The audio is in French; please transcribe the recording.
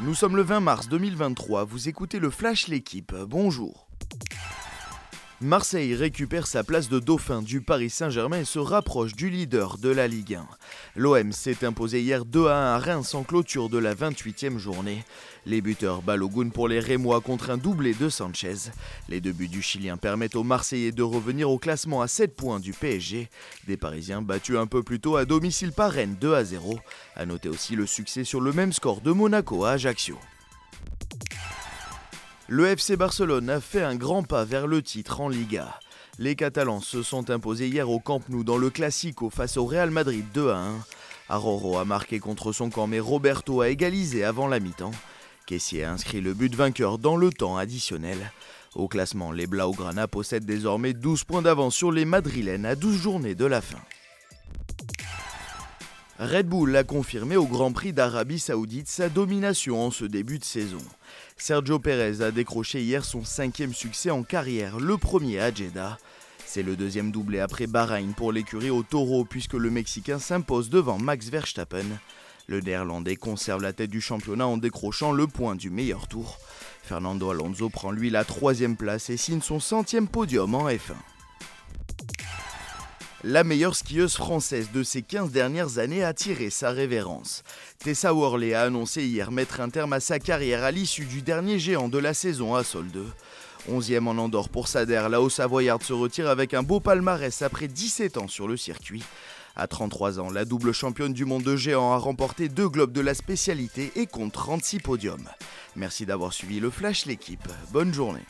Nous sommes le 20 mars 2023, vous écoutez le Flash L'équipe, bonjour. Marseille récupère sa place de dauphin du Paris Saint-Germain et se rapproche du leader de la Ligue 1. L'OM s'est imposé hier 2 à 1 à Reims en clôture de la 28e journée. Les buteurs Balogun pour les Rémois contre un doublé de Sanchez. Les deux buts du Chilien permettent aux Marseillais de revenir au classement à 7 points du PSG. Des Parisiens battus un peu plus tôt à domicile par Rennes 2 à 0. A noter aussi le succès sur le même score de Monaco à Ajaccio. Le FC Barcelone a fait un grand pas vers le titre en Liga. Les Catalans se sont imposés hier au Camp Nou dans le Classico face au Real Madrid 2 à 1. Aroro a marqué contre son camp mais Roberto a égalisé avant la mi-temps. Kessier a inscrit le but vainqueur dans le temps additionnel. Au classement, les Blaugrana possèdent désormais 12 points d'avance sur les Madrilènes à 12 journées de la fin. Red Bull a confirmé au Grand Prix d'Arabie Saoudite sa domination en ce début de saison. Sergio Perez a décroché hier son cinquième succès en carrière, le premier à Jeddah. C'est le deuxième doublé après Bahreïn pour l'écurie au taureau puisque le Mexicain s'impose devant Max Verstappen. Le Néerlandais conserve la tête du championnat en décrochant le point du meilleur tour. Fernando Alonso prend lui la troisième place et signe son centième podium en F1. La meilleure skieuse française de ces 15 dernières années a tiré sa révérence. Tessa Worley a annoncé hier mettre un terme à sa carrière à l'issue du dernier géant de la saison à Sol 2. 11e en Andorre pour Sader, la Haut-Savoyarde se retire avec un beau palmarès après 17 ans sur le circuit. À 33 ans, la double championne du monde de géant a remporté deux globes de la spécialité et compte 36 podiums. Merci d'avoir suivi le Flash l'équipe. Bonne journée.